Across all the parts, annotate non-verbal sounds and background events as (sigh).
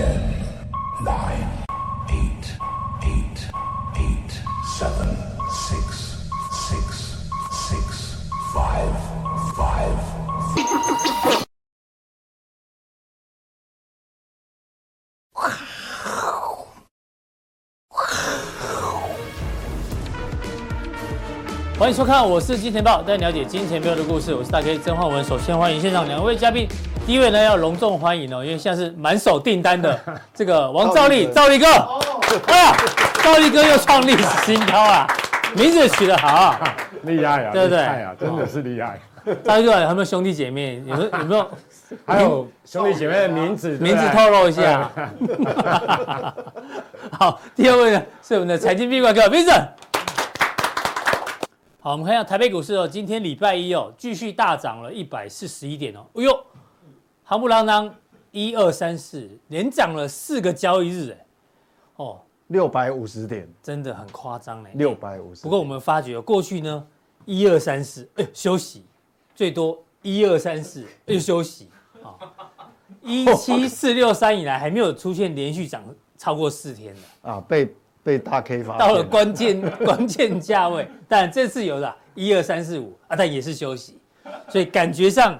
Ten, nine, 迎收看，我是金钱豹，带你了解金钱豹的故事。我是大 K 曾焕文。首先欢迎现场两位嘉宾，第一位呢要隆重欢迎哦，因为现在是满手订单的 (laughs) 这个王兆立，兆立哥，啊，兆立哥又创历史新高啊，名字取得好啊，厉害啊，对不对？厉害啊，真的是厉害。兆立哥有没有兄弟姐妹？有没有有没有？(laughs) 还有兄弟姐妹的名字，名字透露一下。(laughs) 好，第二位呢是我们的财经壁挂哥 Vincent。好，我们看一下台北股市哦，今天礼拜一哦，继续大涨了一百四十一点哦，哎呦，夯不啷当一二三四，连涨了四个交易日哎，哦，六百五十点，真的很夸张嘞，六百五十。不过我们发觉过去呢，一二三四，哎，休息最多一二三四又休息啊，(laughs) 一七四六三以来还没有出现连续涨超过四天的啊，被。被大 K 发到了关键 (laughs) 关键价位，但这次有了一二三四五啊，但也是休息，所以感觉上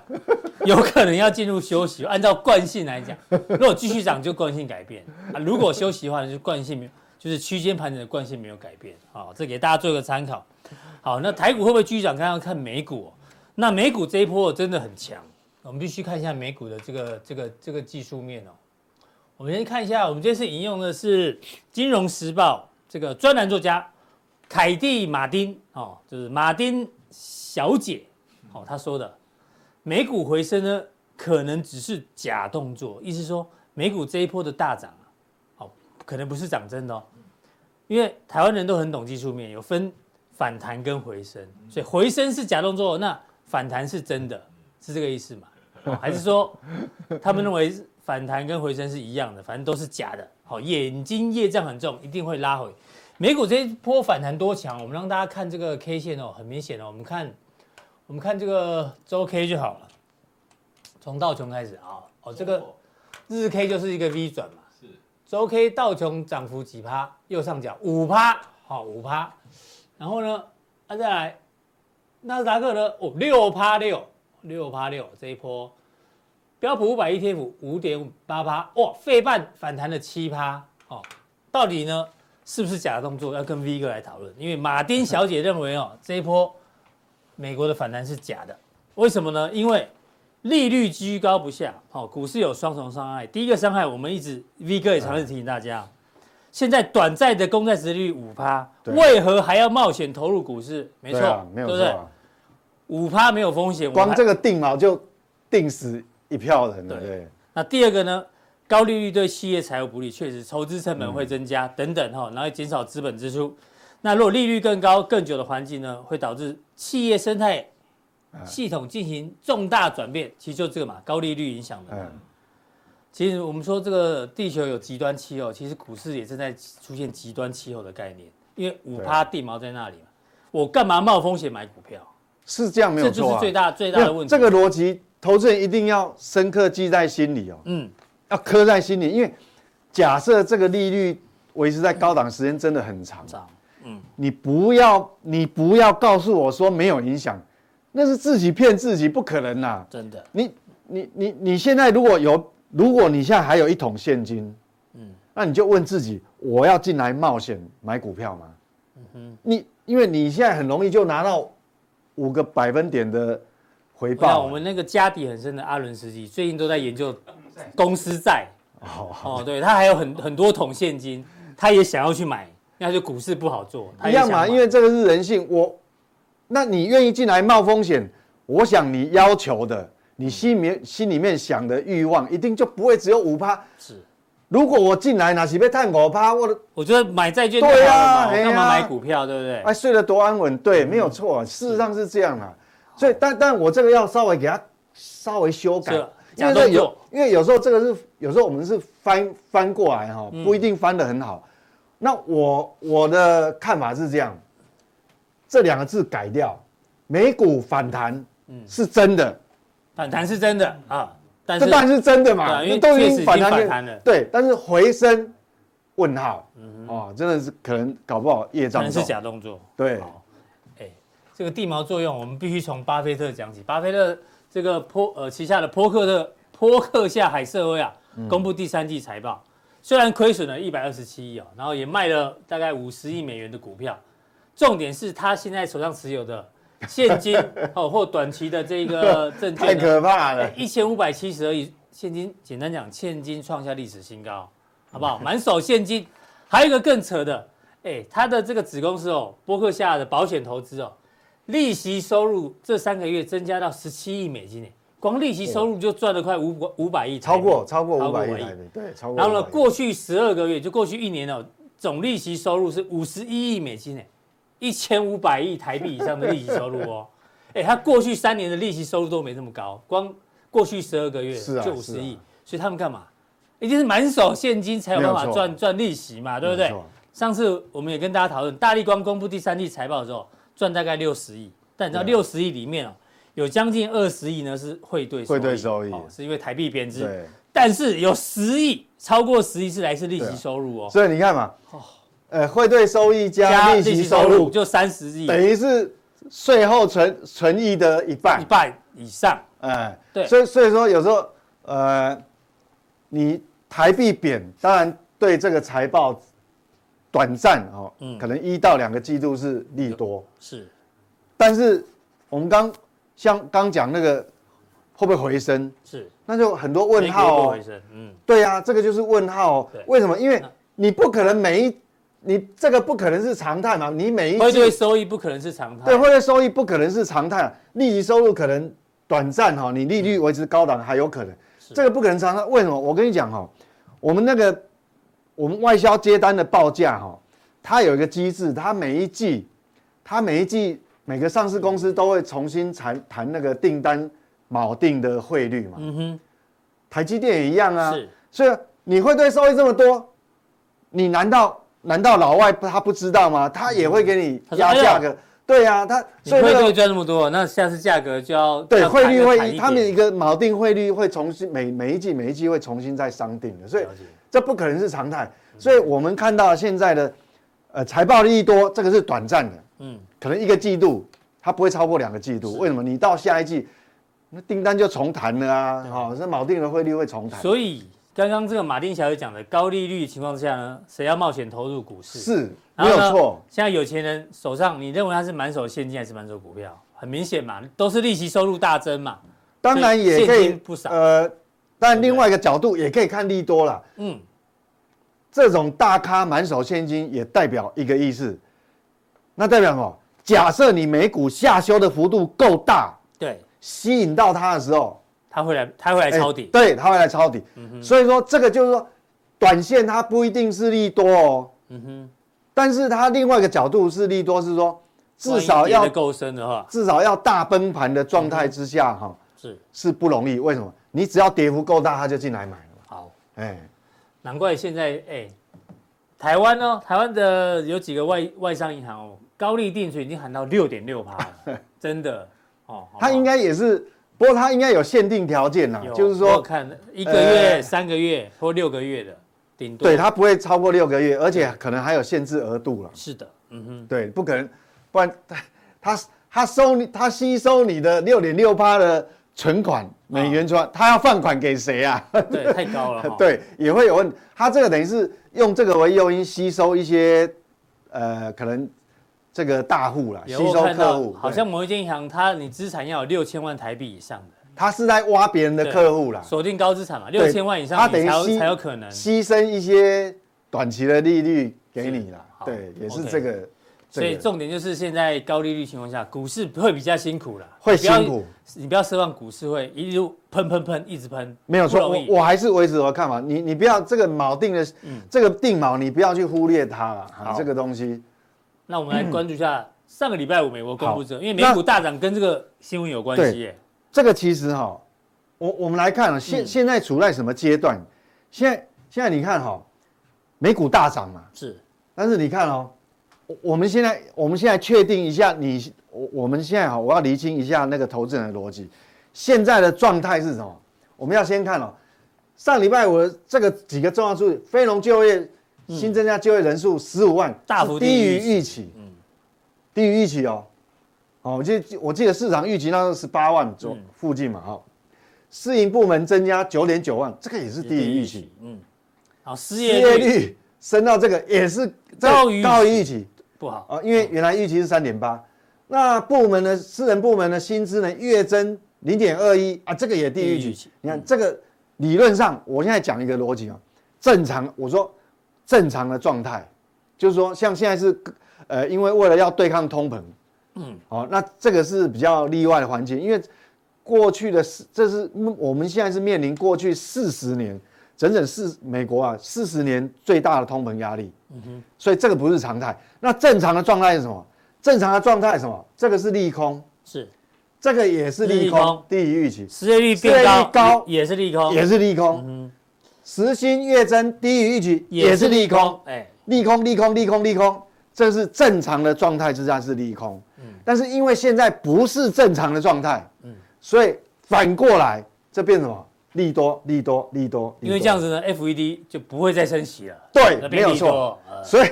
有可能要进入休息。按照惯性来讲，如果继续涨就惯性改变啊，如果休息的话就惯性没有，就是区间盘整的惯性没有改变。好，这给大家做一个参考。好，那台股会不会继续涨？刚刚看美股、哦，那美股这一波真的很强，我们必须看一下美股的这个这个这个技术面哦。我们先看一下，我们这次引用的是《金融时报》这个专栏作家凯蒂·马丁哦，就是马丁小姐哦，她说的美股回升呢，可能只是假动作，意思说美股这一波的大涨啊，哦，可能不是涨真的哦，因为台湾人都很懂技术面，有分反弹跟回升，所以回升是假动作，那反弹是真的，是这个意思吗？哦，还是说他们认为？反弹跟回升是一样的，反正都是假的。好，眼睛业障很重，一定会拉回。美股这一波反弹多强？我们让大家看这个 K 线哦，很明显哦。我们看，我们看这个周 K 就好了。从道琼开始啊，哦，这个日 K 就是一个 V 转嘛。是。周 K 道琼涨幅几趴？右上角五趴，好五趴。然后呢，啊再来，纳斯达克呢？哦，六趴六，六趴六这一波。标普五百 ETF 五点八八，哇，费半反弹了七趴，哦，到底呢是不是假的动作？要跟 V 哥来讨论。因为马丁小姐认为哦，这一波美国的反弹是假的，为什么呢？因为利率居高不下，哦，股市有双重伤害。第一个伤害，我们一直 V 哥也常常提醒大家，现在短债的公债殖利率五趴，为何还要冒险投入股市？没错，对不对？五趴没有风险，光这个定锚就定死。一票人对，对，那第二个呢？高利率对企业财务不利，确实投资成本会增加、嗯、等等哈，然后减少资本支出。那如果利率更高、更久的环境呢，会导致企业生态系统进行重大转变。其实就这个嘛，高利率影响的。嗯。其实我们说这个地球有极端气候，其实股市也正在出现极端气候的概念。因为五趴地毛在那里嘛，我干嘛冒风险买股票？是这样没有错、啊、这就是最大最大的问题。这个逻辑。投资人一定要深刻记在心里哦，嗯，要刻在心里，因为假设这个利率维持在高档时间真的很长，嗯，你不要你不要告诉我说没有影响，那是自己骗自己，不可能呐，真的。你你你你现在如果有，如果你现在还有一桶现金，嗯，那你就问自己，我要进来冒险买股票吗？嗯哼，你因为你现在很容易就拿到五个百分点的。回报。我们那个家底很深的阿伦斯基最近都在研究公司债。哦哦，对，他还有很很多桶现金，他也想要去买，那就股市不好做。一样嘛，因为这个是人性。我，那你愿意进来冒风险？我想你要求的，你心里面心里面想的欲望，一定就不会只有五趴。是，如果我进来，那是被探五趴，我我觉得买债券对啊，我干嘛买股票，对不对？哎，睡得多安稳，对，没有错，事实上是这样啊。所以，但但我这个要稍微给它稍微修改，因为这有，因为有时候这个是有时候我们是翻翻过来哈，不一定翻得很好。那我我的看法是这样，这两个字改掉，美股反弹，嗯，是真的，反弹是真的啊，但是这当然是真的嘛，对因为都已经反弹了。对，但是回升问号，哦，真的是可能搞不好业障重。可能是假动作。对，这个地锚作用，我们必须从巴菲特讲起。巴菲特这个波呃旗下的波克特波克夏海瑟威啊，公布第三季财报，虽然亏损了一百二十七亿哦，然后也卖了大概五十亿美元的股票，重点是他现在手上持有的现金哦或短期的这个证券太可怕了，一千五百七十二亿现金，简单讲，现金创下历史新高，好不好？满手现金，还有一个更扯的，哎，他的这个子公司哦，波克夏的保险投资哦，利息收入这三个月增加到十七亿美金，呢，光利息收入就赚了快五五百亿，超过超过五百亿，对，超过。然后呢，过去十二个月就过去一年哦，总利息收入是五十一亿美金，哎，一千五百亿台币以上的利息收入哦。(laughs) 哎，他过去三年的利息收入都没这么高，光过去十二个月就五十亿，所以他们干嘛？一定是满手现金才有办法赚赚利息嘛，对不对？上次我们也跟大家讨论，大立光公布第三季财报的时候，赚大概六十亿，但你知道六十亿里面哦，有将近二十亿呢是汇兑汇兑收益，哦是因为台币贬值。对，但是有十亿，超过十亿是来自利息收入哦。所以你看嘛，哦呃，汇兑收益加利息收入就三十亿，等于是。税后存存益的一半，一半以上，哎，对，所以所以说有时候，呃，你台币贬，当然对这个财报短暂哦，嗯，可能一到两个季度是利多，是，但是我们刚像刚讲那个会不会回升，是，那就很多问号哦，嗯，对呀，这个就是问号，为什么？因为你不可能每一你这个不可能是常态嘛？你每一季汇兑收益？不可能是常态，对，汇兑收益？不可能是常态，利息收入可能短暂哈，你利率维持高档还有可能，这个不可能常态。为什么？我跟你讲哈，我们那个我们外销接单的报价哈，它有一个机制，它每一季，它每一季每个上市公司都会重新谈谈那个订单锚定的汇率嘛。嗯哼，台积电也一样啊。是，所以你会对收益这么多，你难道？难道老外他不知道吗？他也会给你压价格，对呀，他所以汇率赚那么多，那下次价格就要对汇率会，他们一个锚定汇率会重新每每一季每一季会重新再商定的，所以这不可能是常态。所以我们看到现在的呃财报利多，这个是短暂的，嗯，可能一个季度它不会超过两个季度。为什么？你到下一季那订单就重谈了啊，好，这锚定的汇率会重谈。所以。刚刚这个马丁小姐讲的高利率情况之下呢，谁要冒险投入股市？是，没有错。现在有钱人手上，你认为他是满手现金还是满手股票？很明显嘛，都是利息收入大增嘛。当然也可以不少。呃，但另外一个角度也可以看利多了。嗯，这种大咖满手现金也代表一个意思，那代表什么？假设你美股下修的幅度够大，对，吸引到他的时候。他会来，他会来抄底，欸、对，他会来抄底。嗯、哼所以说这个就是说，短线它不一定是利多哦。嗯哼。但是它另外一个角度是利多，是说至少要够深的话，至少要大崩盘的状态之下哈，是是不容易。为什么？你只要跌幅够大，他就进来买了。好，哎、欸，难怪现在哎、欸，台湾哦，台湾的有几个外外商银行哦，高利定存已经喊到六点六趴了，(laughs) 真的哦。他应该也是。不过他应该有限定条件呐，就是说看一个月、三个月或六个月的顶多。对，它不会超过六个月，而且可能还有限制额度了。是的，嗯哼，对，不可能，不然他他收你，他吸收你的六点六趴的存款美元存，他要放款给谁啊？对，太高了。(laughs) 对，也会有问。他这个等于是用这个为诱因吸收一些呃可能。这个大户啦，吸收客户，好像某一间银行，它你资产要有六千万台币以上的，他是在挖别人的客户啦，锁定高资产嘛，六千万以上，他等于才有可能牺牲一些短期的利率给你啦，对，也是这个。所以重点就是现在高利率情况下，股市会比较辛苦了，会辛苦，你不要奢望股市会一路喷喷喷一直喷，没有错，我我还是维持我的看法，你你不要这个锚定的，这个定锚你不要去忽略它了，这个东西。那我们来关注一下上个礼拜五美国公布这个，因为美股大涨跟这个新闻有关系耶。这个其实哈，我我们来看啊，现现在处在什么阶段？现在现在你看哈，美股大涨嘛，是。但是你看哦，我们现在我们现在确定一下，你我我们现在哈，我要厘清一下那个投资人的逻辑。现在的状态是什么？我们要先看哦，上礼拜五的这个几个重要数据，非农就业新增加就业人数十五万，大幅低于预期，嗯，低于预期哦。哦，我记得我记得市场预期那时候十八万左附近嘛，哈。私营部门增加九点九万，这个也是低于预期，嗯。好，失业率升到这个也是高于高于预期，不好啊，因为原来预期是三点八。那部门的私人部门的薪资呢，月增零点二一啊，这个也低于预期。你看这个理论上，我现在讲一个逻辑啊，正常我说正常的状态，就是说像现在是呃，因为为了要对抗通膨。嗯，好，那这个是比较例外的环境，因为过去的四，这是我们现在是面临过去四十年，整整四美国啊四十年最大的通膨压力。嗯哼，所以这个不是常态。那正常的状态是什么？正常的状态是什么？这个是利空，是这个也是利空，低于预期。失业率变高，高也是利空，也是利空。嗯，时薪月增低于预期，也是利空。哎，利空，利空，利空，利空。这是正常的状态之下是利空，嗯，但是因为现在不是正常的状态，嗯，所以反过来这变什么？利多，利多，利多。因为这样子呢，FED 就不会再升息了。对，没有错。所以，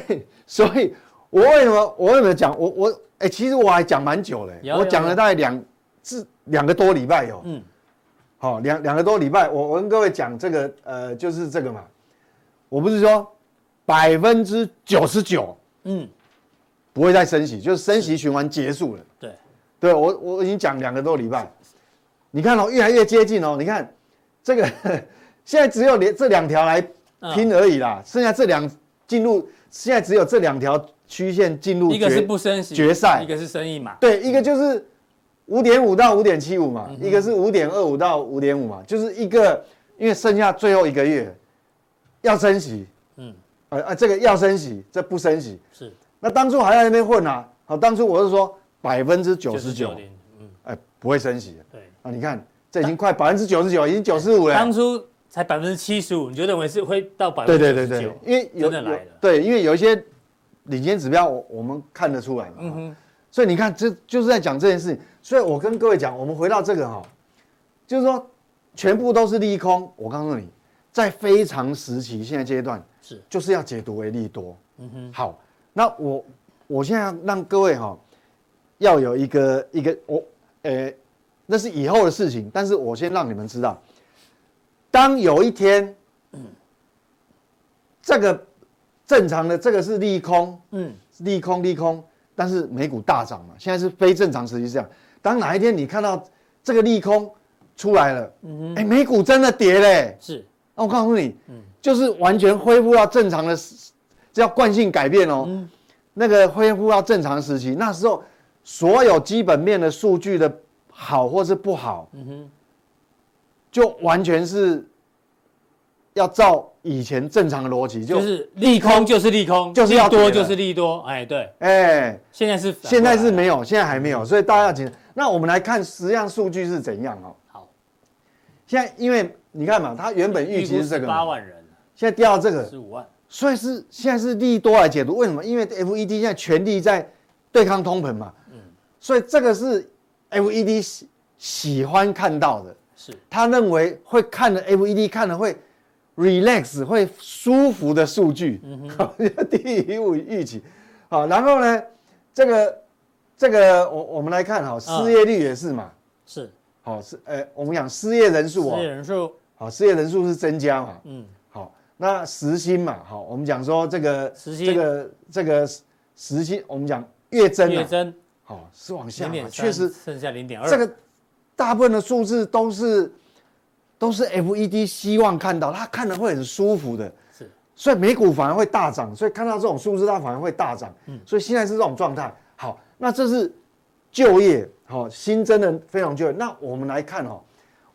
所以我为什么我为什么讲我我哎，其实我还讲蛮久嘞，我讲了大概两至两个多礼拜有，嗯，好，两两个多礼拜，我我跟各位讲这个呃，就是这个嘛，我不是说百分之九十九，嗯。不会再升息，就是升息循环结束了。对，对我我已经讲两个多礼拜，你看哦，越来越接近哦。你看这个 (laughs) 现在只有连这两条来拼而已啦，剩下这两进入现在只有这两条曲线进入，一个是不升息决赛，一个是升一码。对，一个就是五点五到五点七五嘛，一个是五点二五到五点五嘛，就是一个因为剩下最后一个月要升息，嗯，啊啊，这个要升息，这不升息是。那当初还在那边混啊？好，当初我是说百分之九十九，嗯，哎，不会升息的。对，啊，你看这已经快百分之九十九，已经九十五了。当初才百分之七十五，你就认为是会到百分之九十九？对对对对，因为有真的来了。对，因为有一些领先指标，我我们看得出来嘛。嗯哼。所以你看，这就是在讲这件事情。所以我跟各位讲，我们回到这个哈，就是说全部都是利空。我告诉你，在非常时期现在阶段是就是要解读为利多。嗯哼。好。那我我现在让各位哈，要有一个一个我，呃，那是以后的事情。但是我先让你们知道，当有一天，嗯，这个正常的这个是利空，嗯，利空利空，但是美股大涨嘛，现在是非正常时期这样。当哪一天你看到这个利空出来了，嗯哼，哎，美股真的跌嘞，是。那我告诉你，嗯，就是完全恢复到正常的。叫惯性改变哦，嗯、那个恢复到正常时期，那时候所有基本面的数据的好或是不好，嗯、哼。就完全是要照以前正常的逻辑，就是利空就是利空，就是要多就是利多，哎对，哎，现在是现在是没有，现在还没有，所以大家要紧。那我们来看实际上数据是怎样哦。好，现在因为你看嘛，它原本预期是这个八万人，现在掉到这个。十五万。所以是现在是利多来解读，为什么？因为 FED 现在全力在对抗通膨嘛，嗯，所以这个是 FED 喜喜欢看到的，是。他认为会看的 FED 看的会 relax 会舒服的数据，低于 (laughs) 预期，好，然后呢，这个这个我我们来看哈，失业率也是嘛，是，好是，呃，我们讲失业人数啊，失业人数，好，失业人数是增加嘛，嗯。好那时薪嘛，好，我们讲说这个时薪，这个这个时薪，我们讲月增，月增，好是往下，确实剩下零点二，这个大部分的数字都是都是 FED 希望看到，他看了会很舒服的，是，所以美股反而会大涨，所以看到这种数字，它反而会大涨，嗯，所以现在是这种状态。好，那这是就业，好，新增的非常就业。那我们来看哦，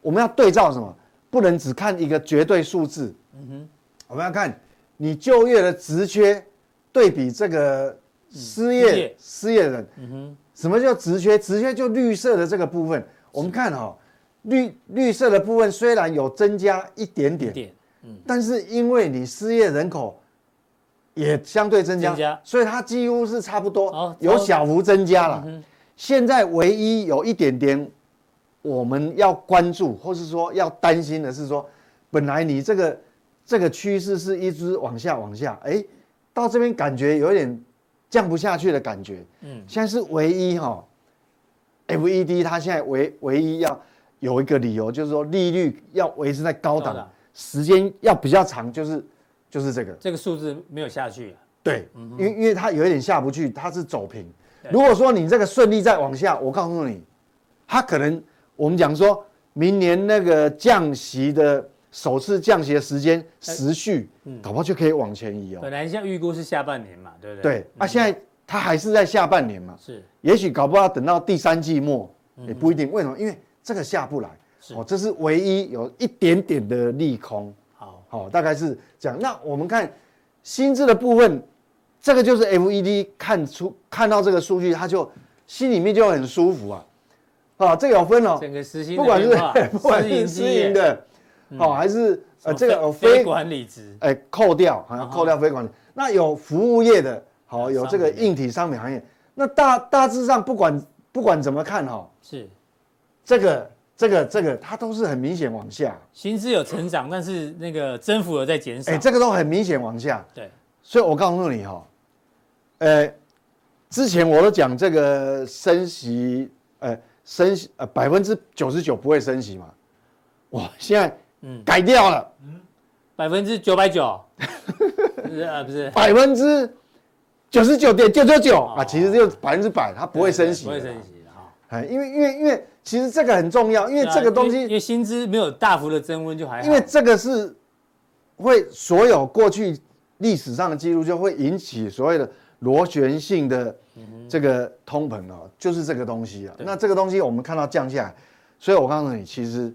我们要对照什么？不能只看一个绝对数字，嗯哼。我们要看你就业的职缺对比这个失业。失业人，嗯哼，什么叫直缺？直缺就绿色的这个部分。我们看哈，绿绿色的部分虽然有增加一点点，嗯，但是因为你失业人口也相对增加，所以它几乎是差不多，有小幅增加了。现在唯一有一点点我们要关注，或是说要担心的是说，本来你这个这个趋势是一直往下往下，哎，到这边感觉有一点降不下去的感觉。嗯，现在是唯一哈、哦，FED 它现在唯唯一要有一个理由，就是说利率要维持在高档，时间要比较长，就是就是这个这个数字没有下去。对，因为因为它有一点下不去，它是走平。如果说你这个顺利再往下，我告诉你，它可能。我们讲说，明年那个降息的首次降息的时间时序，嗯，搞不好就可以往前移哦。本来现在预估是下半年嘛，对不对？对，啊，现在它还是在下半年嘛，是，也许搞不好等到第三季末也不一定。为什么？因为这个下不来，哦，这是唯一有一点点的利空。好，好，大概是这样。那我们看薪资的部分，这个就是 FED 看出看到这个数据，他就心里面就很舒服啊。啊，这个有分哦，整个实薪不管是 (laughs) 不管是私营的，好还是呃这个有非管理值，哎扣掉好像扣掉非管理，那有服务业的，好有这个硬体商品行业，那大大致上不管不管怎么看哈，是。这个这个这个它都是很明显往下，薪资有成长，但是那个增幅有在减少，哎这个都很明显往下，对，所以我告诉你哈，呃之前我都讲这个升息，呃。升息呃百分之九十九不会升息嘛？哇，现在嗯。改掉了，嗯，百分之九百九，不是啊不是。百分之九十九点九九九。啊，其实就百分之百，它不会升息，不会升息哈。哎，因为因为因为其实这个很重要，因为这个东西因为薪资没有大幅的增温就还好，因为这个是会所有过去历史上的记录就会引起所谓的螺旋性的。这个通膨啊，就是这个东西啊。那这个东西我们看到降下来，所以我告诉你，其实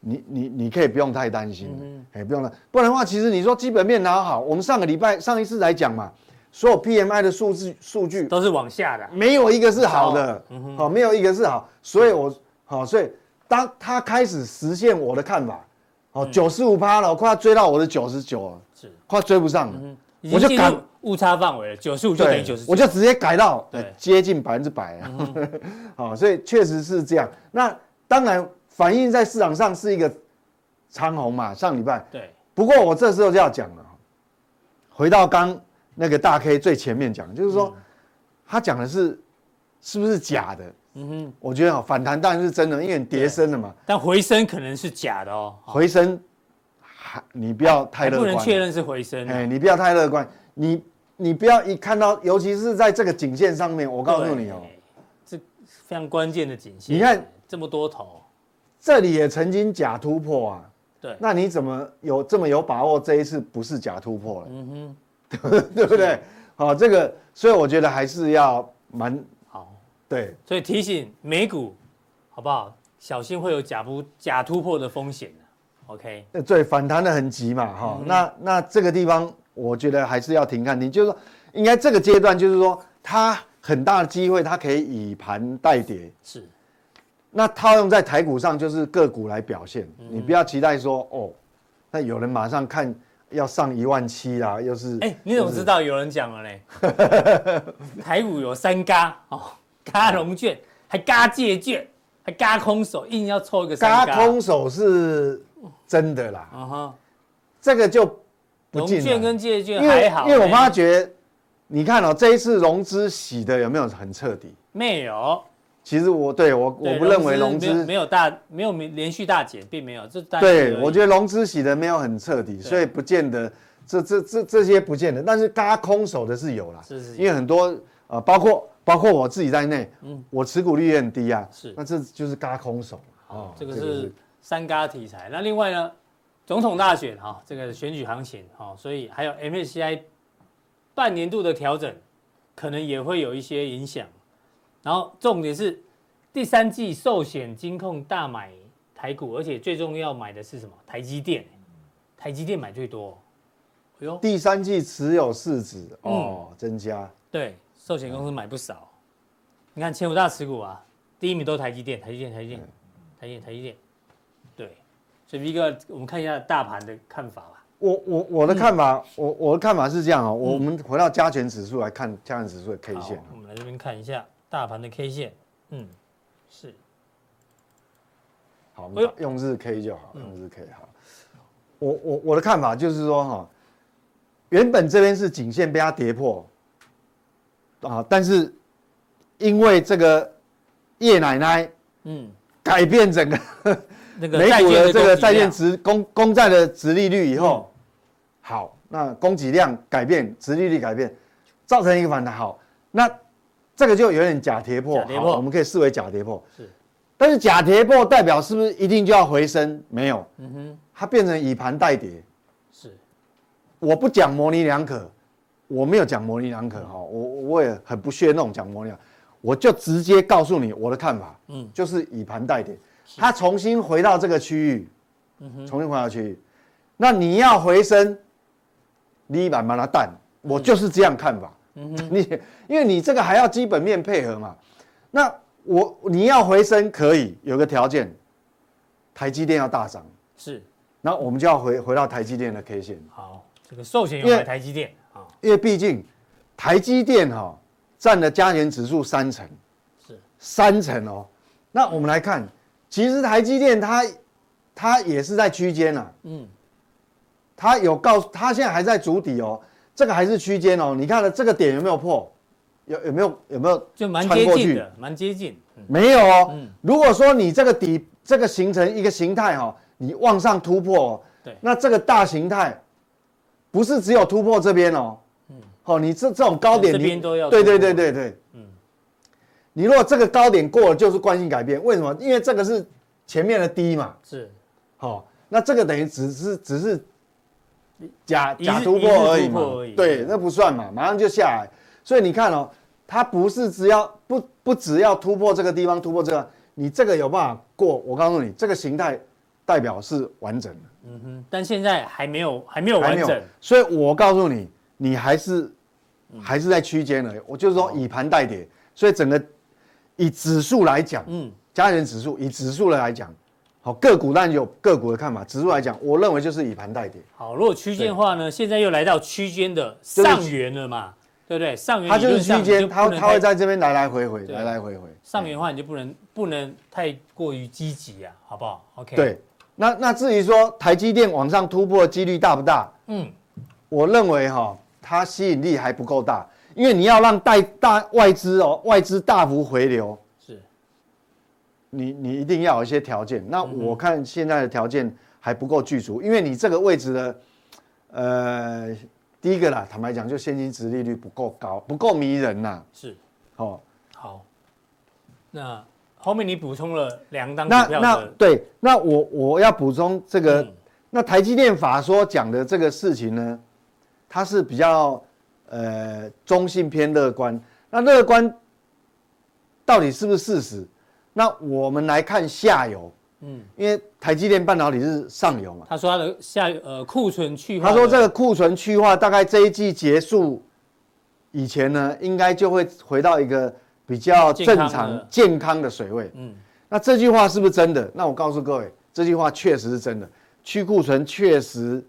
你你你可以不用太担心，哎，不用了。不然的话，其实你说基本面拿好？我们上个礼拜上一次来讲嘛，所有 PMI 的数字数据都是往下的，没有一个是好的，好，没有一个是好。所以我好，所以当他开始实现我的看法，哦，九十五趴了，快要追到我的九十九了，是快追不上了，我就赶。误差范围了，九十五就等于九十，我就直接改到接近百分之百啊。好，(laughs) 所以确实是这样。那当然反映在市场上是一个长红嘛，上礼拜。对。不过我这时候就要讲了，回到刚那个大 K 最前面讲，就是说他讲的是是不是假的？嗯哼。我觉得反弹当然是真的，因为跌升了嘛。但回升可能是假的哦。回升，你不要太乐观。不能确认是回升。哎，你不要太乐观，你。你不要一看到，尤其是在这个颈线上面，我告诉你哦，这非常关键的颈线。你看这么多头，这里也曾经假突破啊。对，那你怎么有这么有把握这一次不是假突破了？嗯哼，(laughs) 对不对？好，这个，所以我觉得还是要蛮好。对，所以提醒美股，好不好？小心会有假不假突破的风险 OK，对，反弹的很急嘛，哈。那那这个地方。我觉得还是要停看停，就是说，应该这个阶段就是说，它很大的机会，它可以以盘代跌。是，那套用在台股上，就是个股来表现。嗯、你不要期待说，哦，那有人马上看要上一万七啦，又是。哎、欸，你怎么知道有人讲了呢？(laughs) 台股有三嘎哦，嘎融券，还嘎借券，还嘎空手，硬要凑一个三嘎。嘎空手是真的啦。啊哈，这个就不。融券跟借券还好，因为我发觉，你看哦，这一次融资洗的有没有很彻底？没有。其实我对我我不认为融资没有大没有连续大减，并没有。这对我觉得融资洗的没有很彻底，所以不见得这这这这些不见得，但是嘎空手的是有啦。是是。因为很多呃，包括包括我自己在内，嗯，我持股率也很低啊。是。那这就是嘎空手。哦，这个是三嘎题材。那另外呢？总统大选哈，这个选举行情哈，所以还有 MSCI 半年度的调整，可能也会有一些影响。然后重点是第三季寿险金控大买台股，而且最重要买的是什么？台积电，台积电买最多。哎呦，第三季持有市值哦增加。对，寿险公司买不少。你看前五大持股啊，第一名都是台积电，台积电，台积电，台积电，台积电。对所以 V 哥，我们看一下大盘的看法吧。我我我的看法，嗯、我我的看法是这样啊、我们回到加权指数来看加权指数的 K 线。我们来这边看一下大盘的 K 线。嗯，是。好，我们用日 K 就好，用日 K 好。我我我的看法就是说哈，原本这边是颈线被它跌破，啊，但是因为这个叶奶奶，嗯，改变整个那个 (laughs) 美股的这个债券殖公公债的殖利率以后，好，那供给量改变，殖利率改变，造成一个反弹。好，那这个就有点假跌破，跌破，我们可以视为假跌破。是，但是假跌破代表是不是一定就要回升？没有，嗯哼。它变成以盘代跌，是，我不讲模棱两可，我没有讲模棱两可哈，我我也很不屑那种讲模棱，我就直接告诉你我的看法，嗯，就是以盘代跌，它重新回到这个区域，嗯哼，重新回到区域，那你要回升，你把把它淡，我就是这样看法，嗯哼，你因为你这个还要基本面配合嘛，那我你要回升可以有个条件，台积电要大涨，是。那我们就要回回到台积电的 K 线。好，这个寿险用台积电啊，因为毕竟台积电哈占了加权指数三成，是。三成哦。那我们来看，其实台积电它它也是在区间啊，嗯，它有告诉它现在还在主底哦，这个还是区间哦。你看了这个点有没有破？有有没有有没有就蛮接近的，蛮接近。没有哦。如果说你这个底这个形成一个形态哈。你往上突破，对，那这个大形态不是只有突破这边哦，嗯，好，你这这种高点，这边都要，对对对对对，嗯，你如果这个高点过了，就是惯性改变，为什么？因为这个是前面的低嘛，是，好，那这个等于只是只是假假突破而已嘛，对，那不算嘛，马上就下来，所以你看哦，它不是只要不不只要突破这个地方，突破这个，你这个有办法过？我告诉你，这个形态。代表是完整的，嗯哼，但现在还没有还没有完整，所以我告诉你，你还是还是在区间而已。我就是说以盘代跌，所以整个以指数来讲，嗯，加权指数以指数来讲，好个股当然有个股的看法，指数来讲，我认为就是以盘代跌。好，如果区间的话呢，现在又来到区间的上缘了嘛，对不对？上缘它就是区间，它它会在这边来来回回，来来回回。上缘的话，你就不能不能太过于积极啊，好不好？OK。对。那那至于说台积电往上突破的几率大不大？嗯，我认为哈、哦，它吸引力还不够大，因为你要让带大外资哦，外资大幅回流，是，你你一定要有一些条件。那我看现在的条件还不够具足，因为你这个位置的，呃，第一个啦，坦白讲，就现金值利率不够高，不够迷人呐。是，哦，好，那。后面你补充了两档股票，那那对，那我我要补充这个，嗯、那台积电法说讲的这个事情呢，它是比较呃中性偏乐观。那乐观到底是不是事实？那我们来看下游，嗯，因为台积电半导体是上游嘛。他说他的下游呃库存去化，他说这个库存去化大概这一季结束以前呢，应该就会回到一个。比较正常健康的水位，嗯，那这句话是不是真的？那我告诉各位，这句话确实是真的，去库存确实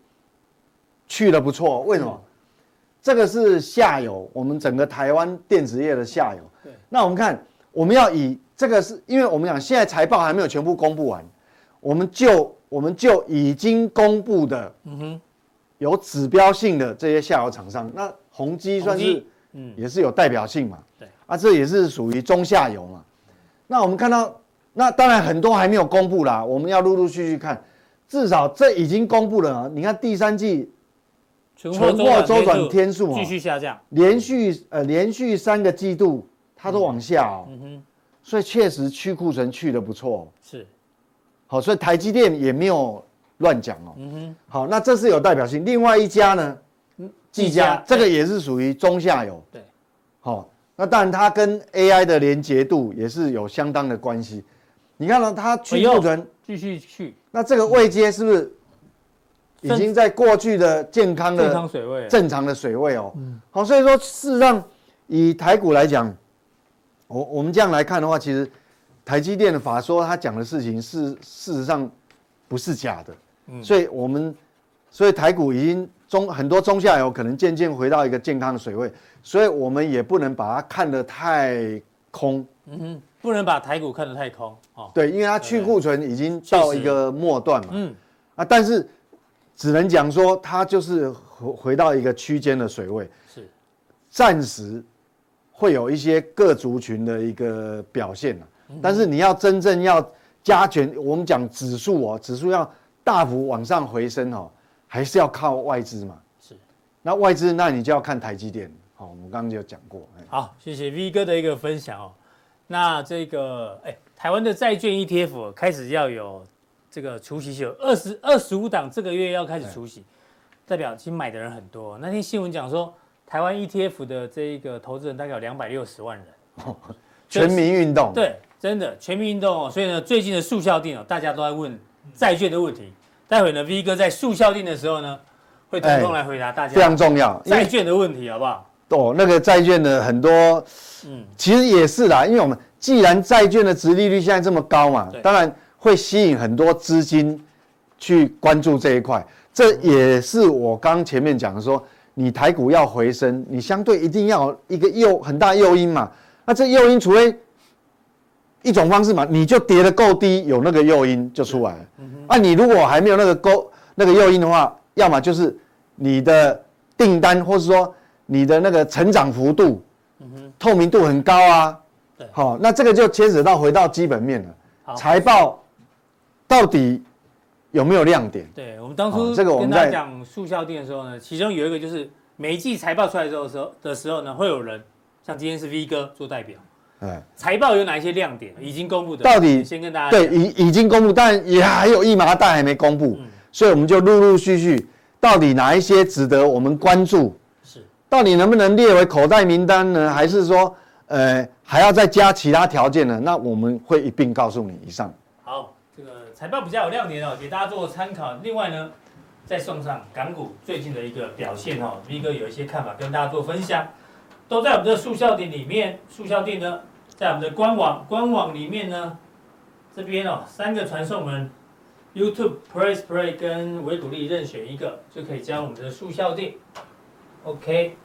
去的不错。为什么？这个是下游，我们整个台湾电子业的下游。对，那我们看，我们要以这个是因为我们讲现在财报还没有全部公布完，我们就我们就已经公布的，嗯哼，有指标性的这些下游厂商，那宏基算是，嗯，也是有代表性嘛。对。啊，这也是属于中下游嘛。那我们看到，那当然很多还没有公布啦，我们要陆陆续续看。至少这已经公布了，你看第三季存货周转天数继续下降，连续呃连续三个季度它都往下哦。嗯哼。所以确实去库存去的不错。是。好，所以台积电也没有乱讲哦。嗯哼。好，那这是有代表性。另外一家呢，技嘉，这个也是属于中下游。对。好。那当然，它跟 AI 的连结度也是有相当的关系。你看到它去库存继续去，那这个位阶是不是已经在过去的健康的正常水位？正常的水位哦。好，所以说事实上以台股来讲，我我们这样来看的话，其实台积电的法说他讲的事情是事实上不是假的。嗯，所以我们所以台股已经中很多中下游可能渐渐回到一个健康的水位。所以我们也不能把它看得太空，嗯哼，不能把台股看得太空哦。对，因为它去库存已经到一个末段嘛。嗯，啊，但是只能讲说它就是回回到一个区间的水位，是暂时会有一些各族群的一个表现，但是你要真正要加权，我们讲指数哦，指数要大幅往上回升哦，还是要靠外资嘛。是，那外资那你就要看台积电。好，我们刚刚就讲过。好，谢谢 V 哥的一个分享哦。那这个，哎，台湾的债券 ETF 开始要有这个除息秀，二十二十五档这个月要开始除息，代表其实买的人很多。那天新闻讲说，台湾 ETF 的这一个投资人大概有两百六十万人，(laughs) 全民运动。对，真的全民运动哦。所以呢，最近的速效定哦，大家都在问债券的问题。待会呢，V 哥在速效定的时候呢，会主动来回答大家非常重要债券的问题，好不好？哦，那个债券的很多，嗯，其实也是啦，因为我们既然债券的殖利率现在这么高嘛，当然会吸引很多资金去关注这一块。这也是我刚前面讲的说，你台股要回升，你相对一定要一个诱很大诱因嘛。那这诱因除非一种方式嘛，你就跌得够低，有那个诱因就出来了。啊，你如果还没有那个够那个诱因的话，要么就是你的订单，或是说。你的那个成长幅度，透明度很高啊，对，好，那这个就牵扯到回到基本面了。财报到底有没有亮点？对，我们当初这个我们在讲速效定的时候呢，其中有一个就是每一季财报出来之后的时候的时候呢，会有人像今天是 V 哥做代表，哎，财报有哪一些亮点已经公布的？到底先跟大家对已已经公布，但也还有一麻袋还没公布，所以我们就陆陆续续，到底哪一些值得我们关注？是到底能不能列为口袋名单呢？还是说，呃，还要再加其他条件呢？那我们会一并告诉你。以上。财报比较有亮点哦，给大家做参考。另外呢，再送上港股最近的一个表现哦，V 哥有一些看法跟大家做分享，都在我们的速效店里面。速效店呢，在我们的官网官网里面呢，这边哦，三个传送门，YouTube、Press Play 跟维谷力任选一个，就可以加我们的速效店。OK。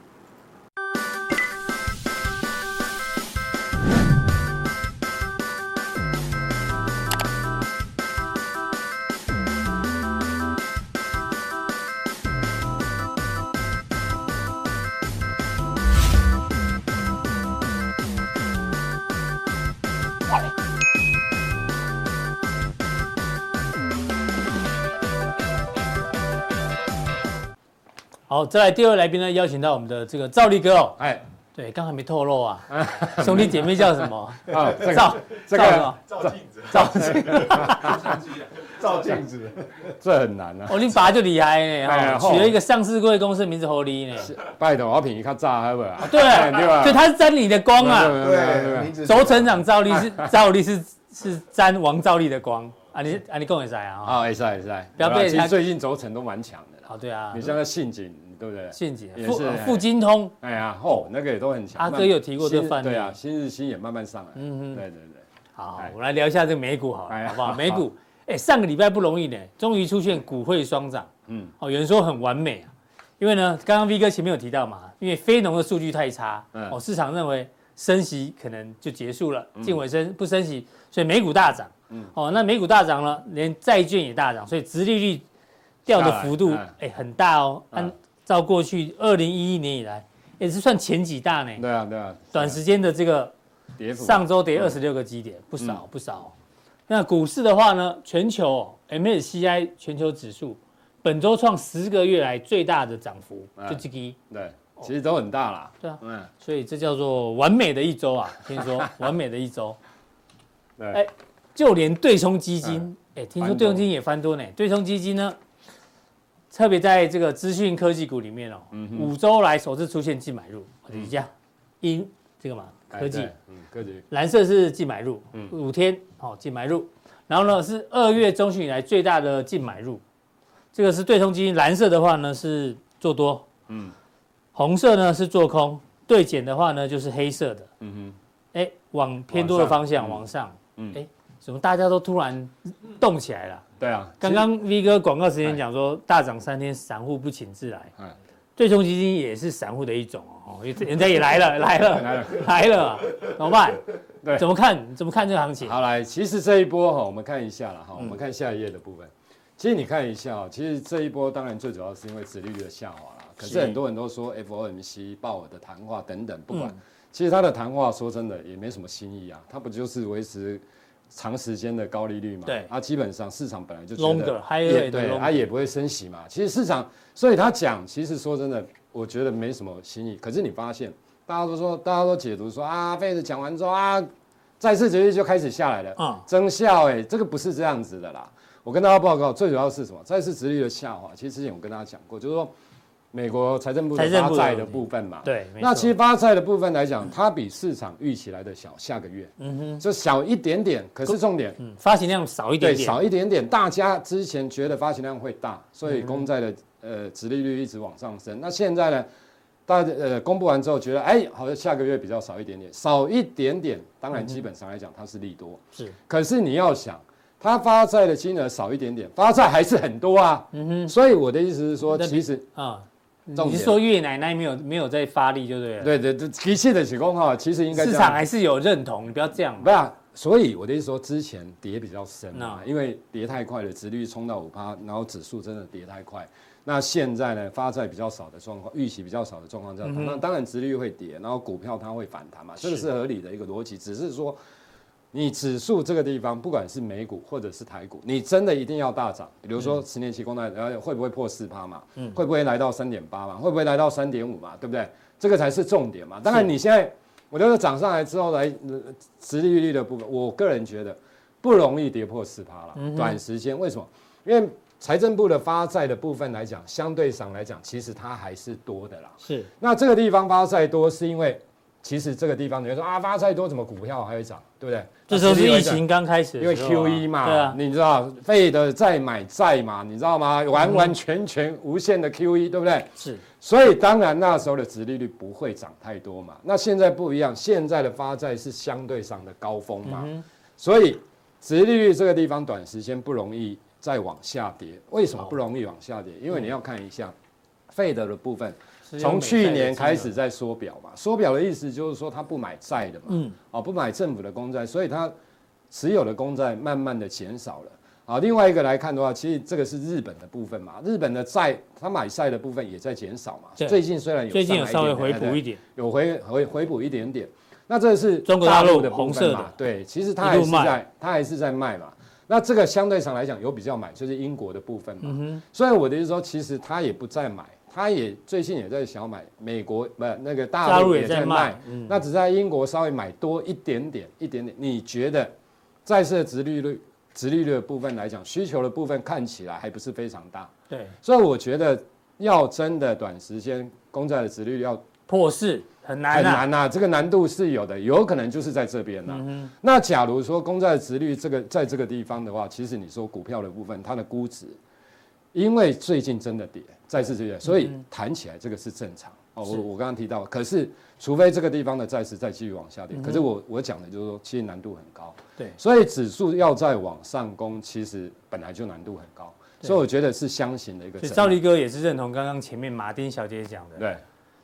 好，再来第二位来宾呢，邀请到我们的这个赵力哥哦。哎，对，刚才没透露啊。(laughs) 兄弟姐妹叫什么？啊，照这个照镜子，照镜子，照镜子，这很难啊。哦，你爸就厉害呢，取了一个上市贵公司名字合理呢。拜托，我便宜较早，好不好？对，对吧？所以他是沾你的光啊。对，轴承长赵力是赵力是是沾王赵力的光啊。你啊，你跟我说啊。啊，会赛会赛。不要被他最近轴承都蛮强的啦。哦，对啊。你像个信锦。对不对？陷阱富富金通，哎呀，哦，那个也都很强。阿哥有提过这个范例，对啊，新日新也慢慢上来。嗯嗯，对对对。好，我来聊一下这个美股，好，好不好？美股，哎，上个礼拜不容易呢，终于出现股汇双涨。嗯，哦，有人说很完美啊，因为呢，刚刚 V 哥前面有提到嘛，因为非农的数据太差，哦，市场认为升息可能就结束了，近尾声不升息，所以美股大涨。嗯，哦，那美股大涨了，连债券也大涨，所以殖利率掉的幅度哎很大哦。按照过去二零一一年以来，也是算前几大呢。对啊，对啊。短时间的这个跌幅，上周跌二十六个基点，不少不少。那股市的话呢，全球 MSCI 全球指数本周创十个月来最大的涨幅，就这个。对，其实都很大啦。对啊，嗯，所以这叫做完美的一周啊，听说 (laughs) 完美的一周。对，哎，就连对冲基金，哎，听说对冲基金也翻多呢。对冲基金呢？特别在这个资讯科技股里面哦，五周来首次出现净买入，底下，因这个嘛科技，嗯科技，蓝色是净买入，五天好净买入，然后呢是二月中旬以来最大的净买入，这个是对冲基金，蓝色的话呢是做多，嗯，红色呢是做空，对减的话呢就是黑色的，嗯哼，哎往偏多的方向往上，嗯，哎怎么大家都突然动起来了？对啊，刚刚 V 哥广告时间讲说大涨三天，散户不请自来。嗯对冲基金也是散户的一种哦，人家也来了，(laughs) 来了，来了，来了，怎么办？对，怎么看？怎么看这个行情？好来，其实这一波哈，我们看一下了哈，我们看下一页的部分。其实你看一下，其实这一波当然最主要是因为殖利率的下滑了。可是很多人都说 FOMC 鲍尔的谈话等等，不管，其实他的谈话说真的也没什么新意啊，他不就是维持长时间的高利率嘛？对，啊，基本上市场本来就觉得也对，它也不会升息嘛。其实市场，所以他讲，其实说真的，我觉得没什么新意。可是你发现，大家都说，大家都解读说啊，费子讲完之后啊，再次殖利率就开始下来了啊，增效哎，这个不是这样子的啦。我跟大家报告，最主要是什么？再次殖利率的下滑。其实之前我跟大家讲过，就是说。美国财政部的发债的部分嘛，对，那其实发债的部分来讲，它比市场预期来的小，下个月，嗯哼，就小一点点，可是重点，嗯，发行量少一点点，对，少一点点。大家之前觉得发行量会大，所以公债的呃殖利率一直往上升。那现在呢，大家呃公布完之后觉得，哎，好像下个月比较少一点点，少一点点。当然，基本上来讲，它是利多，是。可是你要想，它发债的金额少一点点，发债还是很多啊，嗯哼。所以我的意思是说，其实啊。你是说越奶奶没有没有在发力就对了？对对对，提气的情况哈，其实应该市场还是有认同，你不要这样。不是，所以我的意思说，之前跌比较深啊，因为跌太快了，殖率冲到五趴，然后指数真的跌太快。那现在呢，发债比较少的状况，预期比较少的状况下，那当然殖利率会跌，然后股票它会反弹嘛，这个是合理的一个逻辑，只是说。你指数这个地方，不管是美股或者是台股，你真的一定要大涨。比如说十年期公债，然后会不会破四趴嘛？嗯，会不会来到三点八嘛？会不会来到三点五嘛？对不对？这个才是重点嘛。当然你现在，我觉得涨上来之后来，殖利率的部分，我个人觉得不容易跌破四趴了。短时间为什么？因为财政部的发债的部分来讲，相对上来讲，其实它还是多的啦。是。那这个地方发债多，是因为。其实这个地方，你会说啊，发债多，怎么股票还会涨，对不对？这时候是疫情刚开始，因为 QE 嘛，对啊，你知道，费德在买债嘛，你知道吗？完完全全无限的 QE，对不对？是，所以当然那时候的殖利率不会涨太多嘛。那现在不一样，现在的发债是相对上的高峰嘛，所以殖利率这个地方短时间不容易再往下跌。为什么不容易往下跌？因为你要看一下费德的部分。从去年开始在缩表嘛，缩表的意思就是说他不买债的嘛，嗯，啊不买政府的公债，所以他持有的公债慢慢的减少了。啊，另外一个来看的话，其实这个是日本的部分嘛，日本的债他买债的部分也在减少嘛，最近虽然有最近有稍微回补一点，有回回回补一点点，那这是中国大陆的红色嘛，对，其实他还是在他还是在卖嘛，那这个相对上来讲有比较买，就是英国的部分嘛，所以我的意思说，其实他也不再买。他也最近也在想买美国，不那个大陆也在卖，那只在英国稍微买多一点点，一点点。你觉得债市的殖利率、殖利率的部分来讲，需求的部分看起来还不是非常大。对，所以我觉得要真的短时间公债的殖利率要破四很难，很难呐。这个难度是有的，有可能就是在这边呐。那假如说公债的殖利率这个在这个地方的话，其实你说股票的部分，它的估值。因为最近真的跌，债市这边，所以弹起来这个是正常哦。我我刚刚提到，可是除非这个地方的债市再继续往下跌，可是我我讲的就是说，其实难度很高。对，所以指数要再往上攻，其实本来就难度很高。所以我觉得是相形的一个。赵立哥也是认同刚刚前面马丁小姐讲的。对，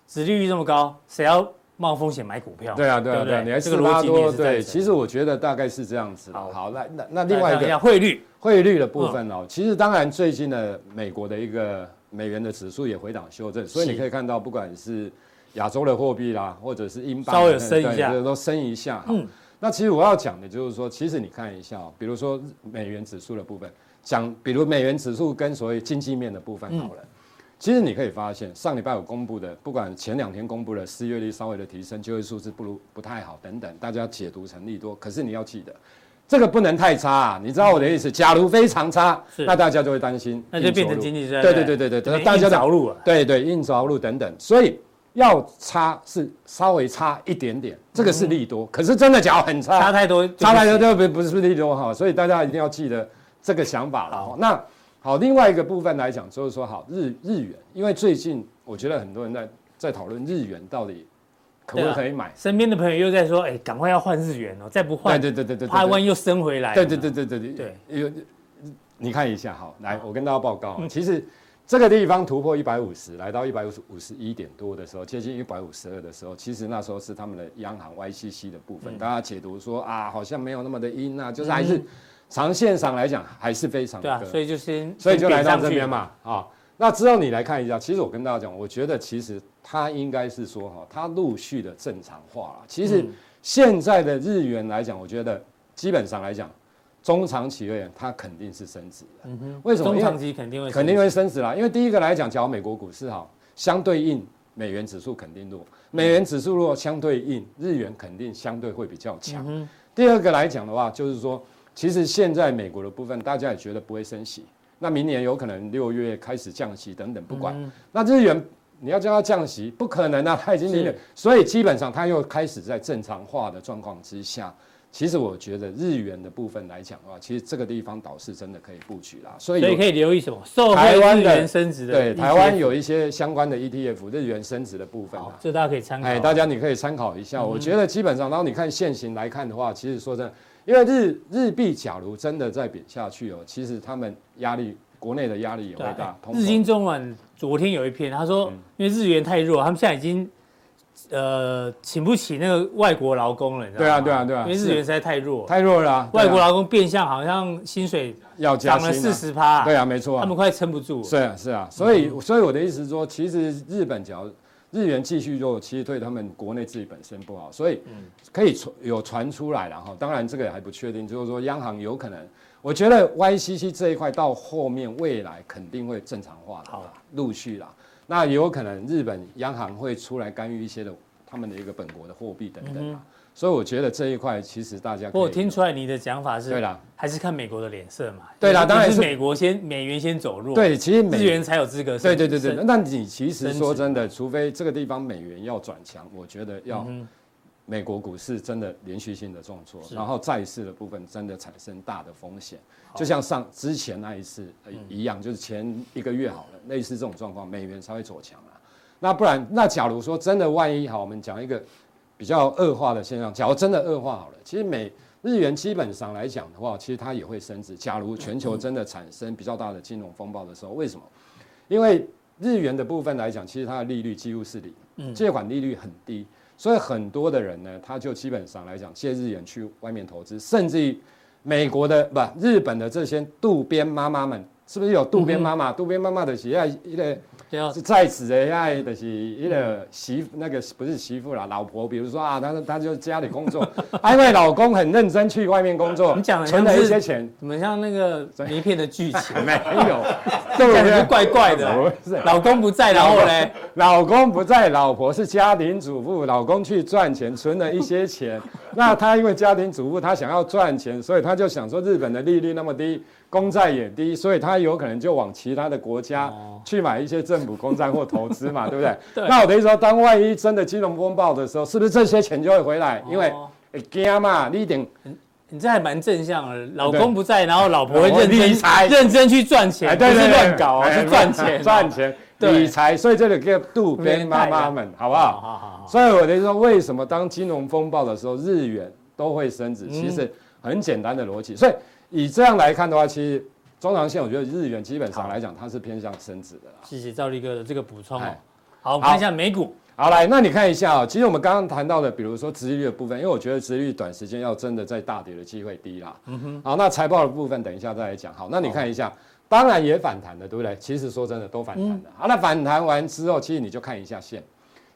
殖利率这么高，谁要冒风险买股票？对啊，对啊，对啊，你还是拉多。对，其实我觉得大概是这样子。好，好，那那那另外一个汇率。汇率的部分哦，其实当然最近的美国的一个美元的指数也回档修正，所以你可以看到，不管是亚洲的货币啦，或者是英镑，稍微升一下，都升一下。嗯，那其实我要讲的就是说，其实你看一下，比如说美元指数的部分，讲比如美元指数跟所谓经济面的部分好了，其实你可以发现，上礼拜五公布的，不管前两天公布的失业率稍微的提升，就业数字不如不太好等等，大家解读成利多，可是你要记得。这个不能太差啊，你知道我的意思？假如非常差，那大家就会担心，那就变成经济衰退。对对对对对，大家着陆了。对对，硬着陆等等，所以要差是稍微差一点点，这个是利多。可是真的假如很差，差太多，差太多就不不是利多哈。所以大家一定要记得这个想法了。那好，另外一个部分来讲，就是说好日日元，因为最近我觉得很多人在在讨论日元到底。可不可以买？身边的朋友又在说：“哎，赶快要换日元哦，再不换，对对对对对，怕万一又升回来。”对对对对对对对。有，你看一下，好，来，我跟大家报告，其实这个地方突破一百五十，来到一百五十五十一点多的时候，接近一百五十二的时候，其实那时候是他们的央行 YCC 的部分，嗯、大家解读说啊，好像没有那么的阴啊，就是还是长线上来讲还是非常的。对啊，所以就先，所以就来到这边嘛啊。那之后你来看一下，其实我跟大家讲，我觉得其实它应该是说哈，它陆续的正常化了。其实现在的日元来讲，我觉得基本上来讲。中长期而言，它肯定是升值的。嗯哼，为什么？中长期肯定会肯定会升值啦。因为第一个来讲，假如美国股市好，相对应美元指数肯定弱。美元指数弱，相对应日元肯定相对会比较强。嗯、第二个来讲的话，就是说，其实现在美国的部分，大家也觉得不会升息。那明年有可能六月开始降息等等，不管。嗯、那日元你要叫它降息，不可能啊，(laughs) 它已经零点，所以基本上它又开始在正常化的状况之下。其实我觉得日元的部分来讲的话，其实这个地方倒是真的可以布局啦。所以所以可以留意什么？受台湾日元升值的对台湾有一些相关的 ETF 日元升值的部分啊，这大家可以参考。哎，大家你可以参考一下。我觉得基本上，然后你看现行来看的话，其实说真的，因为日日币假如真的再贬下去哦，其实他们压力国内的压力也会大。日经中晚昨天有一篇，他说因为日元太弱，他们现在已经。呃，请不起那个外国劳工了，你知道吗？对啊，对啊，对啊，因为日元实在太弱，太弱了。外国劳工变相好像薪水要涨了四十趴，对啊，没错，他们快撑不住。是啊，是啊，所以，所以我的意思是说，其实日本只要日元继续弱，其实对他们国内自己本身不好，所以可以传有传出来了哈。当然这个也还不确定，就是说央行有可能，我觉得 YCC 这一块到后面未来肯定会正常化了，陆续啦。那有可能日本央行会出来干预一些的他们的一个本国的货币等等嘛，所以我觉得这一块其实大家。我听出来你的讲法是，对啦，还是看美国的脸色嘛。对啦，当然是美国先美元先走弱。对，其实美元才有资格。对对对对，那你其实说真的，除非这个地方美元要转强，我觉得要。美国股市真的连续性的重挫，然后债市的部分真的产生大的风险，就像上之前那一次一样，就是前一个月好了，类似这种状况，美元才会走强啊。那不然，那假如说真的万一好，我们讲一个比较恶化的现象，假如真的恶化好了，其实美日元基本上来讲的话，其实它也会升值。假如全球真的产生比较大的金融风暴的时候，为什么？因为日元的部分来讲，其实它的利率几乎是零，借款利率很低。所以很多的人呢，他就基本上来讲借日元去外面投资，甚至于美国的不日本的这些渡边妈妈们，是不是有渡边妈妈？渡边妈妈的喜爱一个。是在职的，爱的是一个媳妇，那个不是媳妇啦，老婆。比如说啊，他他就家里工作，(laughs) 因为老公很认真去外面工作，你讲存了一些钱，怎么像那个名片的剧情？(laughs) 没有，感觉 (laughs) 怪怪的。不是，老公不在，然后呢？老公不在，老婆是家庭主妇，老公去赚钱，存了一些钱。那他因为家庭主妇，他想要赚钱，所以他就想说，日本的利率那么低。公债也低，所以他有可能就往其他的国家去买一些政府公债或投资嘛，对不对？(laughs) 对。那我等于说，当万一真的金融风暴的时候，是不是这些钱就会回来？因为惊嘛，你一点，你这还蛮正向的。老公不在，然后老婆会认真理财，认真去赚钱，不是乱搞啊，是赚钱，(laughs) 赚钱，理财。所以这里叫渡边妈妈们，好不好？好好好。所以我等于说，为什么当金融风暴的时候，日元都会升值？其实很简单的逻辑，所以。以这样来看的话，其实中长线我觉得日元基本上来讲，它是偏向升值的啦。谢谢赵力哥的这个补充。好，我们看一下美股。好，来，那你看一下啊，其实我们刚刚谈到的，比如说殖利率的部分，因为我觉得殖利率短时间要真的在大跌的机会低啦。嗯哼。好，那财报的部分等一下再来讲。好，那你看一下，当然也反弹的，对不对？其实说真的都反弹的。好，那反弹完之后，其实你就看一下线，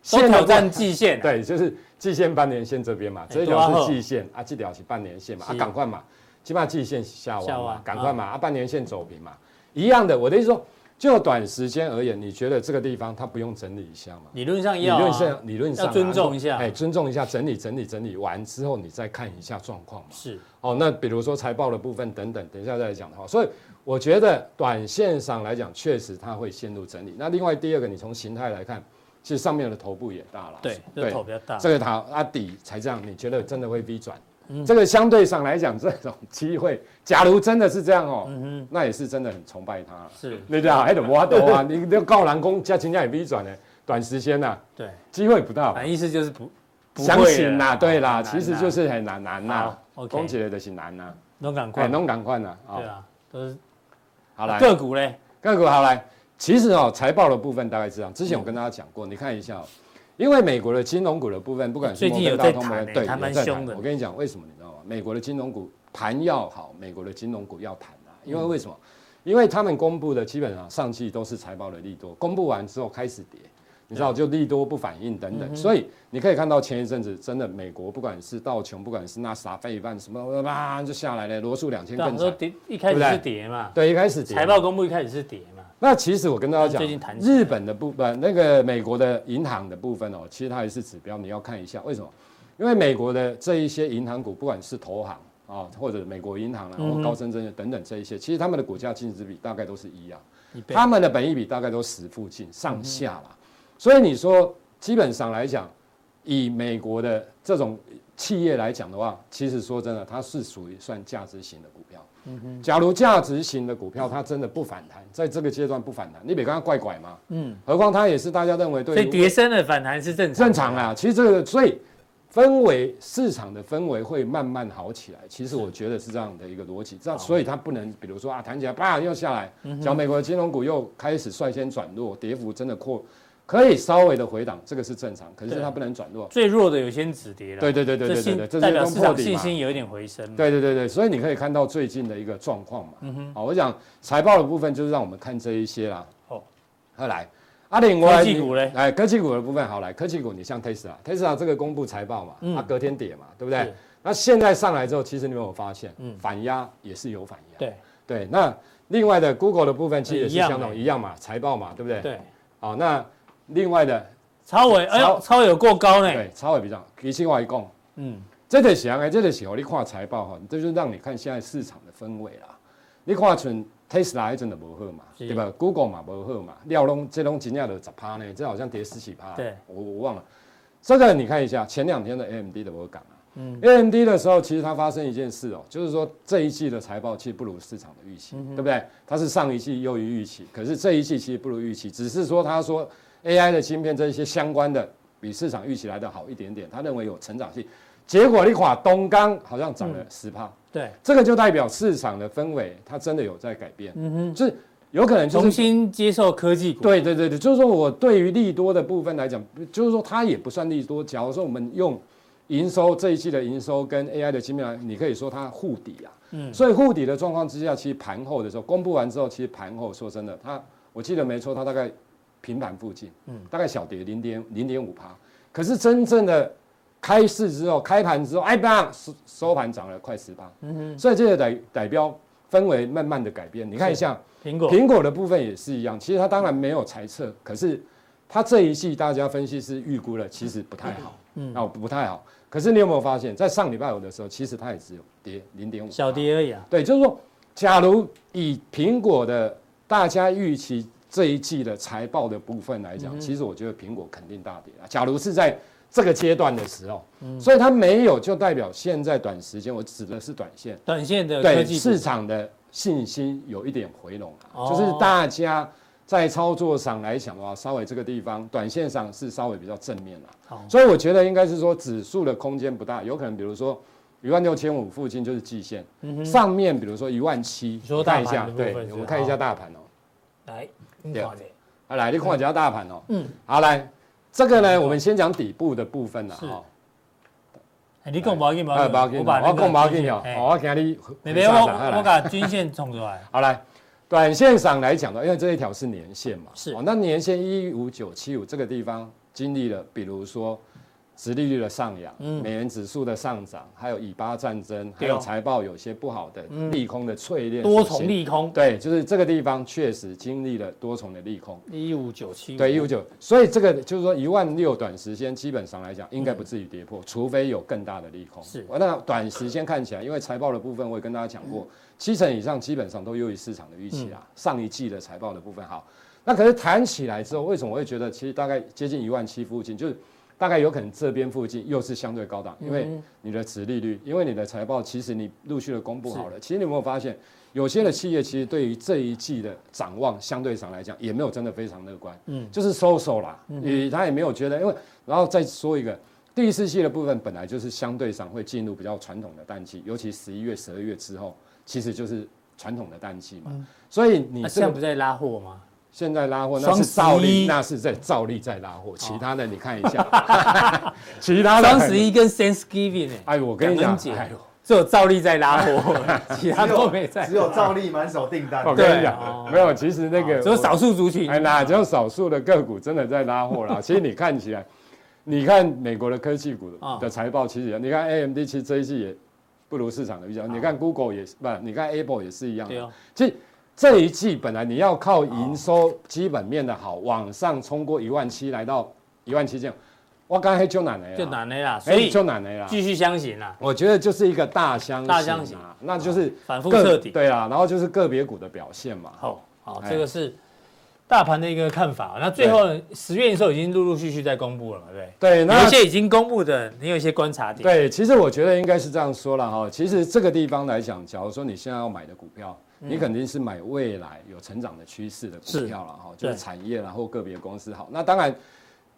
线挑战季线。对，就是季线半年线这边嘛，这条是季线啊，这条是半年线嘛，啊，赶快嘛。起码季线下弯嘛，赶快嘛，啊，半年线走平嘛，一样的。我的意思说，就短时间而言，你觉得这个地方它不用整理一下吗？理论上要，理论上理论上要尊重一下，哎，尊重一下，整理整理整理完之后，你再看一下状况嘛。是哦，那比如说财报的部分等等，等一下再来讲的话，所以我觉得短线上来讲，确实它会陷入整理。那另外第二个，你从形态来看，其实上面的头部也大了，对，对，头比较大，这个它啊底才这样，你觉得真的会 V 转？这个相对上来讲，这种机会，假如真的是这样哦，那也是真的很崇拜他。是，你知道，还得挖斗啊，你要告蓝工加金价也逼转呢，短时间呐，对，机会不大。意思就是不，相信呐，对啦，其实就是很难难呐，攻击的是难呐，弄赶快，弄赶快呐，对啊，都是，好来。个股嘞，个股好来，其实哦，财报的部分大概是这样。之前我跟大家讲过，你看一下，因为美国的金融股的部分，不管是摩根大通、摩根，对，还蛮凶的。我跟你讲，为什么你知道吗？美国的金融股盘要好，美国的金融股要弹啊。因为为什么？因为他们公布的基本上上季都是财报的利多，公布完之后开始跌。你知道，就利多不反应等等，所以你可以看到前一阵子真的美国不管是道琼，不管是纳斯达克费半什么，哇就下来了，罗素两千更惨。跌一开始是跌嘛？对，一开始跌。财报公布一开始是跌嘛？那其实我跟大家讲，日本的部分，那个美国的银行的部分哦，其实它也是指标，你要看一下为什么？因为美国的这一些银行股，不管是投行啊，或者美国银行啊，或高盛证券等等这一些，其实他们的股价净值比大概都是一样，他们的本益比大概都十附近上下啦。所以你说。基本上来讲，以美国的这种企业来讲的话，其实说真的，它是属于算价值型的股票。嗯哼。假如价值型的股票它真的不反弹，在这个阶段不反弹，你别跟它怪怪嘛。嗯。何况它也是大家认为对。所以跌升的反弹是正常。正常啊，其实这个所以氛围市场的氛围会慢慢好起来。其实我觉得是这样的一个逻辑，这样所以它不能比如说啊弹起来啪又下来，讲美国的金融股又开始率先转弱，跌幅真的扩。可以稍微的回档，这个是正常，可是它不能转弱。最弱的有先止跌了。对对对对对对，这代表市场信心有一点回升。对对对对，所以你可以看到最近的一个状况嘛。嗯哼。好，我讲财报的部分就是让我们看这一些啦。哦。再来，阿里科技股嘞？哎，科技股的部分好来，科技股你像 Tesla，Tesla 这个公布财报嘛，它隔天跌嘛，对不对？那现在上来之后，其实你有没有发现，反压也是有反压。对对，那另外的 Google 的部分其实也是相同一样嘛，财报嘛，对不对？对。好，那。另外的超伟，哎呦，超微有过高呢。对，超伟比较，其实我一讲，嗯，这个是啊，这个是你看财报哈，这就是让你看现在市场的氛围啦。你看像 Tesla 真的不好嘛，对吧？Google 嘛不好嘛，料拢这种金价的十趴呢，这好像跌十几趴。对，我我忘了。这个你看一下，前两天的 AMD 的我讲啊，嗯，AMD 的时候其实它发生一件事哦，就是说这一季的财报其实不如市场的预期，对不对？它是上一季优于预期，可是这一季其实不如预期，只是说他说。AI 的芯片这一些相关的比市场预期来的好一点点，他认为有成长性，结果你垮东钢好像涨了十趴，对，这个就代表市场的氛围它真的有在改变，嗯哼，就是有可能就是重新接受科技股，对对对对，就是说我对于利多的部分来讲，就是说它也不算利多，假如说我们用营收这一季的营收跟 AI 的芯片来，你可以说它护底啊，嗯，所以护底的状况之下，其实盘后的时候公布完之后，其实盘后说真的，它我记得没错，它大概。平盘附近，嗯，大概小跌零点零点五趴，可是真正的开市之后，开盘之后，哎，吧，收收盘涨了快十趴，嗯哼，所以这个代代表氛围慢慢的改变。你看一下苹果，苹果的部分也是一样，其实它当然没有猜测，可是它这一季大家分析师预估了，其实不太好，嗯，哦，不太好。可是你有没有发现，在上礼拜五的时候，其实它也只有跌零点五，小跌而已啊。对，就是说，假如以苹果的大家预期。这一季的财报的部分来讲，其实我觉得苹果肯定大跌啊。假如是在这个阶段的时候，所以它没有，就代表现在短时间，我指的是短线，短线的对市场的信心有一点回笼了，就是大家在操作上来讲的话，稍微这个地方短线上是稍微比较正面了。所以我觉得应该是说指数的空间不大，有可能比如说一万六千五附近就是季线，上面比如说一万七，看一下，对，我们看一下大盘哦，来。对，啊来，你看一下大盘哦。嗯，好来，这个呢，我们先讲底部的部分了哈。你讲不要紧，不要紧，我把我讲不要紧哦。我讲你，没没我我把均线冲出来。好来，短线上来讲的，因为这一条是年线嘛，是。那年线一五九七五这个地方经历了，比如说。殖利率的上扬，美元指数的上涨，还有以巴战争，还有财报有些不好的利空的淬炼，多重利空，对，就是这个地方确实经历了多重的利空。一五九七，对，一五九，所以这个就是说一万六短时间基本上来讲应该不至于跌破，除非有更大的利空。是，那短时间看起来，因为财报的部分我也跟大家讲过，七成以上基本上都优于市场的预期啊。上一季的财报的部分好，那可是弹起来之后，为什么我会觉得其实大概接近一万七附近就是。大概有可能这边附近又是相对高档，因为你的殖利率，因为你的财报，其实你陆续的公布好了。其实你有没有发现，有些的企业其实对于这一季的展望，相对上来讲也没有真的非常乐观，嗯，就是收手啦，你他也没有觉得，因为然后再说一个，第四季的部分本来就是相对上会进入比较传统的淡季，尤其十一月、十二月之后，其实就是传统的淡季嘛，所以你现在不在拉货吗？现在拉货那是照例，那是在照例在拉货。其他的你看一下，(laughs) 其他的双十一跟 Thanksgiving 哎，我跟你讲，哎呦，只有照例在拉货，(laughs) 其他都没在。只有照例满手订单。我跟你讲，没有，其实那个只有少数族群，哎，那只有少数的个股真的在拉货啦。(laughs) 其实你看起来，你看美国的科技股的财报，其实你看 AMD，其实这一季也不如市场的预期。你看 Google 也是，不，你看 Apple 也是一样的。其实。这一季本来你要靠营收基本面的好，往上冲过一万七，来到一万七这样，我刚才就难了，就难了啦，所以就难了啦，继续相信啦。我觉得就是一个大相型，大相型啊，那就是反复彻底，对啊，然后就是个别股的表现嘛。好，好，这个是大盘的一个看法。那最后十月营收已经陆陆续续在公布了嘛？对，对，那有些已经公布的，你有一些观察点。对，其实我觉得应该是这样说了哈。其实这个地方来讲，假如说你现在要买的股票。你肯定是买未来有成长的趋势的股票了哈，就是产业然后个别公司好。那当然，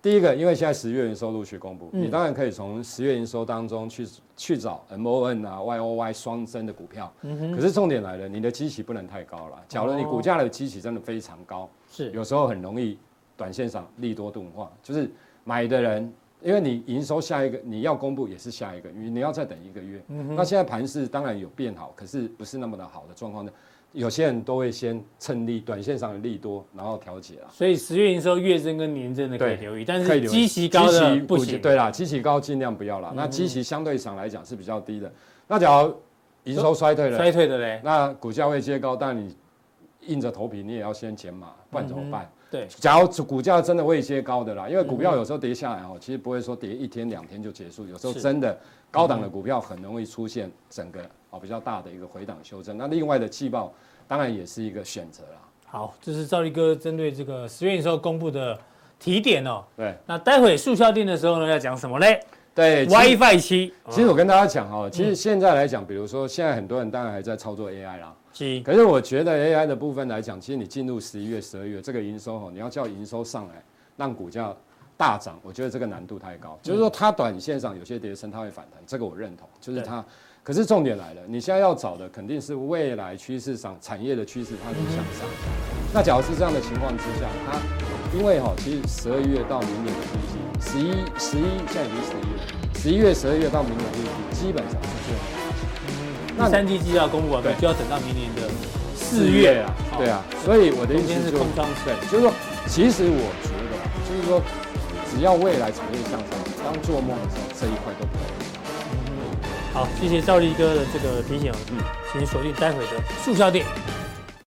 第一个，因为现在十月营收陆续公布，你当然可以从十月营收当中去去找 M O N 啊 Y O Y 双增的股票。可是重点来了，你的基期不能太高了。假如你股价的基期真的非常高，是有时候很容易短线上利多钝化，就是买的人，因为你营收下一个你要公布也是下一个你，你要再等一个月。那现在盘势当然有变好，可是不是那么的好的状况呢。有些人都会先趁利，短线上的利多，然后调节了。所以十月营收月增跟年增的可以留意，但是基期高的不行。对啦，基期高尽量不要啦。那基期相对上来讲是比较低的。那假如营收衰退了，衰退的嘞，那股价会接高，但你硬着头皮你也要先减码，不然怎么办？对，假如股价真的会接高的啦，因为股票有时候跌下来哦，其实不会说跌一天两天就结束，有时候真的高档的股票很容易出现整个哦比较大的一个回档修正。那另外的季报。当然也是一个选择啦。好，这是兆立哥针对这个十月的时候公布的提点哦。对，那待会速效定的时候呢，要讲什么嘞？对，WiFi 七。其实我跟大家讲哦，其实现在来讲，比如说现在很多人当然还在操作 AI 啦。是。可是我觉得 AI 的部分来讲，其实你进入十一月、十二月这个营收哈，你要叫营收上来，让股价大涨，我觉得这个难度太高。就是说它短线上有些跌升，它会反弹，这个我认同。就是它。可是重点来了，你现在要找的肯定是未来趋势上产业的趋势，它是向上。那假如是这样的情况之下，它因为哈，其实十二月到明年的第一季，十一、十一现在已经十一月，十一月、十二月到明年的第一季，基本上是这样。那三季季要公布完，就要等到明年的四月啊。对啊，所以我的意思是空就是说，其实我觉得，就是说，只要未来产业向上，当做梦的时候，这一块都不会。好，谢谢赵立哥的这个提醒，嗯，请锁定待会的速效錠。